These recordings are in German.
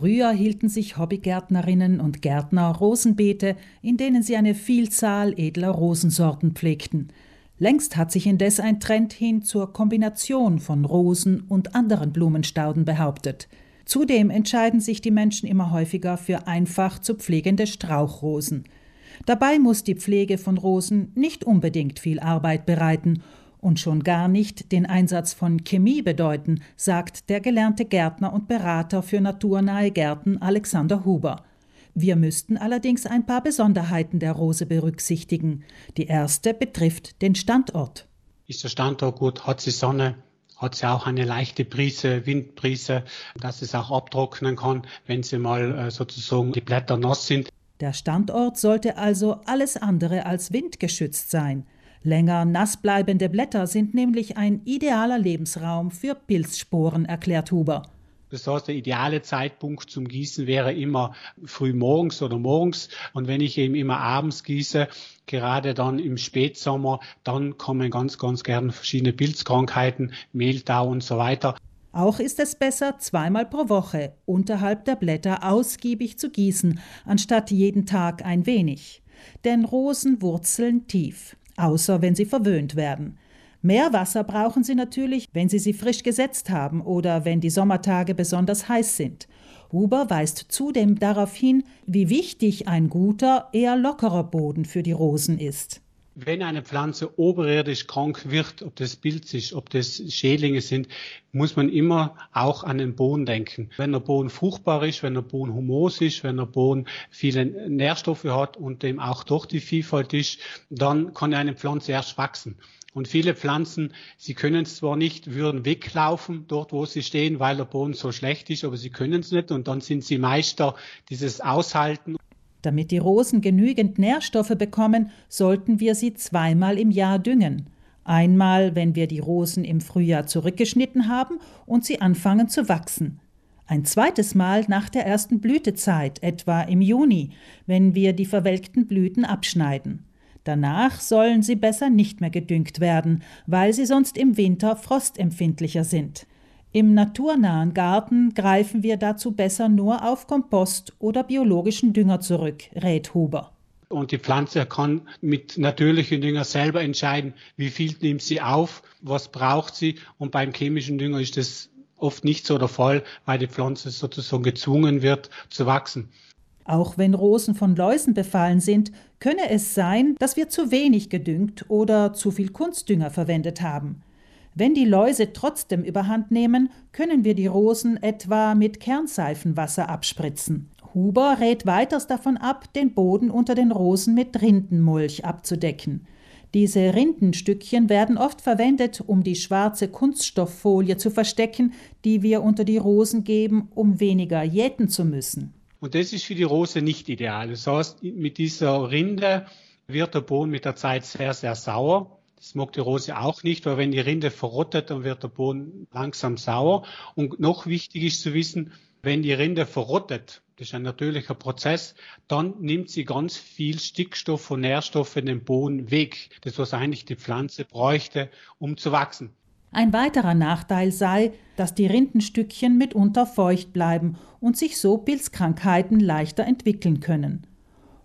Früher hielten sich Hobbygärtnerinnen und Gärtner Rosenbeete, in denen sie eine Vielzahl edler Rosensorten pflegten. Längst hat sich indes ein Trend hin zur Kombination von Rosen und anderen Blumenstauden behauptet. Zudem entscheiden sich die Menschen immer häufiger für einfach zu pflegende Strauchrosen. Dabei muss die Pflege von Rosen nicht unbedingt viel Arbeit bereiten und schon gar nicht den Einsatz von Chemie bedeuten, sagt der gelernte Gärtner und Berater für naturnahe Gärten Alexander Huber. Wir müssten allerdings ein paar Besonderheiten der Rose berücksichtigen. Die erste betrifft den Standort. Ist der Standort gut? Hat sie Sonne? Hat sie auch eine leichte Brise, Windbrise, dass es auch abtrocknen kann, wenn sie mal äh, sozusagen die Blätter nass sind? Der Standort sollte also alles andere als windgeschützt sein. Länger nass bleibende Blätter sind nämlich ein idealer Lebensraum für Pilzsporen, erklärt Huber. Das heißt, der ideale Zeitpunkt zum Gießen wäre immer früh morgens oder morgens. Und wenn ich eben immer abends gieße, gerade dann im Spätsommer, dann kommen ganz, ganz gern verschiedene Pilzkrankheiten, Mehltau und so weiter. Auch ist es besser, zweimal pro Woche unterhalb der Blätter ausgiebig zu gießen, anstatt jeden Tag ein wenig. Denn Rosen wurzeln tief außer wenn sie verwöhnt werden. Mehr Wasser brauchen sie natürlich, wenn sie sie frisch gesetzt haben oder wenn die Sommertage besonders heiß sind. Huber weist zudem darauf hin, wie wichtig ein guter, eher lockerer Boden für die Rosen ist wenn eine Pflanze oberirdisch krank wird, ob das Pilz ist, ob das Schädlinge sind, muss man immer auch an den Boden denken. Wenn der Boden fruchtbar ist, wenn der Boden humos ist, wenn der Boden viele Nährstoffe hat und dem auch durch die Vielfalt ist, dann kann eine Pflanze erst wachsen. Und viele Pflanzen, sie können es zwar nicht, würden weglaufen dort, wo sie stehen, weil der Boden so schlecht ist, aber sie können es nicht und dann sind sie Meister dieses Aushalten. Damit die Rosen genügend Nährstoffe bekommen, sollten wir sie zweimal im Jahr düngen. Einmal, wenn wir die Rosen im Frühjahr zurückgeschnitten haben und sie anfangen zu wachsen. Ein zweites Mal nach der ersten Blütezeit, etwa im Juni, wenn wir die verwelkten Blüten abschneiden. Danach sollen sie besser nicht mehr gedüngt werden, weil sie sonst im Winter frostempfindlicher sind. Im naturnahen Garten greifen wir dazu besser nur auf Kompost oder biologischen Dünger zurück, rät Huber. Und die Pflanze kann mit natürlichen Dünger selber entscheiden, wie viel nimmt sie auf, was braucht sie. Und beim chemischen Dünger ist das oft nicht so der Fall, weil die Pflanze sozusagen gezwungen wird zu wachsen. Auch wenn Rosen von Läusen befallen sind, könne es sein, dass wir zu wenig gedüngt oder zu viel Kunstdünger verwendet haben. Wenn die Läuse trotzdem überhand nehmen, können wir die Rosen etwa mit Kernseifenwasser abspritzen. Huber rät weiters davon ab, den Boden unter den Rosen mit Rindenmulch abzudecken. Diese Rindenstückchen werden oft verwendet, um die schwarze Kunststofffolie zu verstecken, die wir unter die Rosen geben, um weniger jäten zu müssen. Und das ist für die Rose nicht ideal. Das heißt, mit dieser Rinde wird der Boden mit der Zeit sehr, sehr sauer. Das mag die Rose auch nicht, weil wenn die Rinde verrottet, dann wird der Boden langsam sauer. Und noch wichtig ist zu wissen, wenn die Rinde verrottet, das ist ein natürlicher Prozess, dann nimmt sie ganz viel Stickstoff und Nährstoffe in den Boden weg. Das, was eigentlich die Pflanze bräuchte, um zu wachsen. Ein weiterer Nachteil sei, dass die Rindenstückchen mitunter feucht bleiben und sich so Pilzkrankheiten leichter entwickeln können.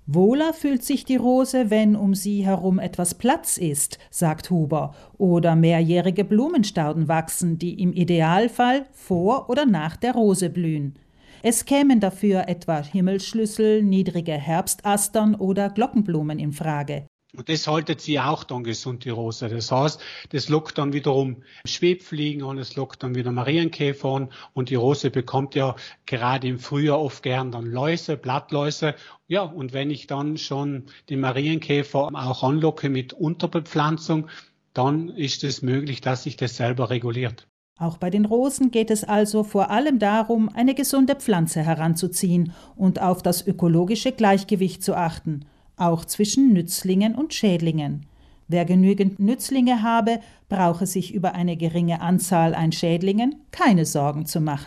Wohler fühlt sich die Rose, wenn um sie herum etwas Platz ist, sagt Huber, oder mehrjährige Blumenstauden wachsen, die im Idealfall vor oder nach der Rose blühen. Es kämen dafür etwa Himmelsschlüssel, niedrige Herbstastern oder Glockenblumen in Frage. Und das haltet sie auch dann gesund, die Rose. Das heißt, das lockt dann wiederum Schwebfliegen an, es lockt dann wieder Marienkäfer an und die Rose bekommt ja gerade im Frühjahr oft gern dann Läuse, Blattläuse. Ja, und wenn ich dann schon die Marienkäfer auch anlocke mit Unterbepflanzung, dann ist es möglich, dass sich das selber reguliert. Auch bei den Rosen geht es also vor allem darum, eine gesunde Pflanze heranzuziehen und auf das ökologische Gleichgewicht zu achten auch zwischen Nützlingen und Schädlingen. Wer genügend Nützlinge habe, brauche sich über eine geringe Anzahl an Schädlingen keine Sorgen zu machen.